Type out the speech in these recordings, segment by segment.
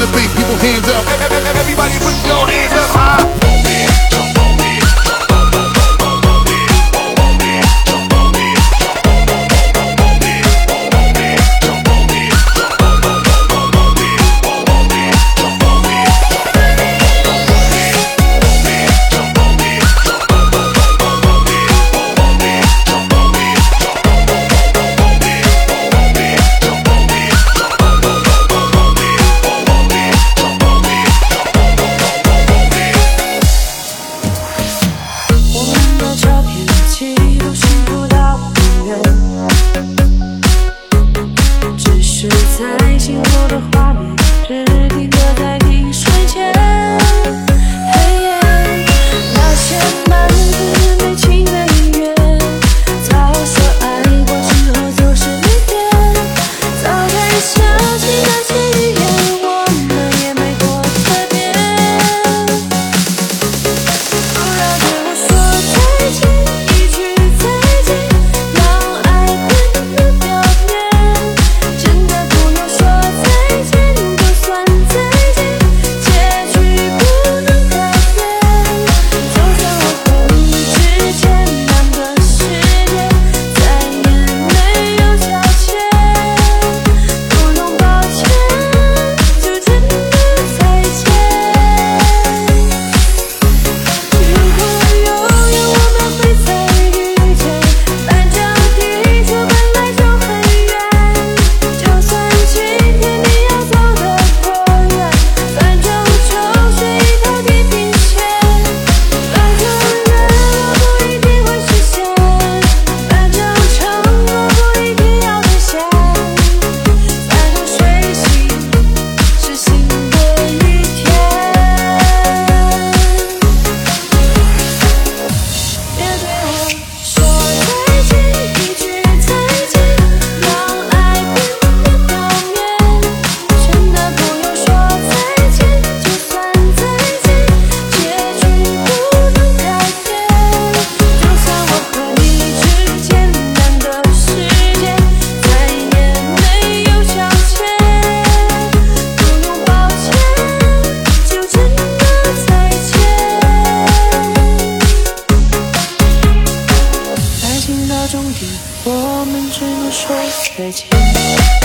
the beat, people hands up. 在幸福的花。只能说再见。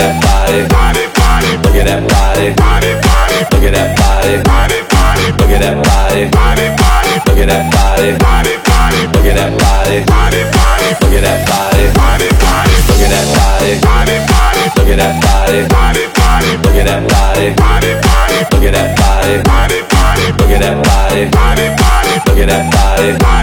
That body, body. Look at that body, body, body. Look at that body, body, body. Look at that body, body, body. Look at that body, body, body. Look at that body, body, body. Look at that body, body, body. Look at that body, body, body. Look at that body, body, body. Look at that body. Look at that body. Look at that body. Look at that body, body.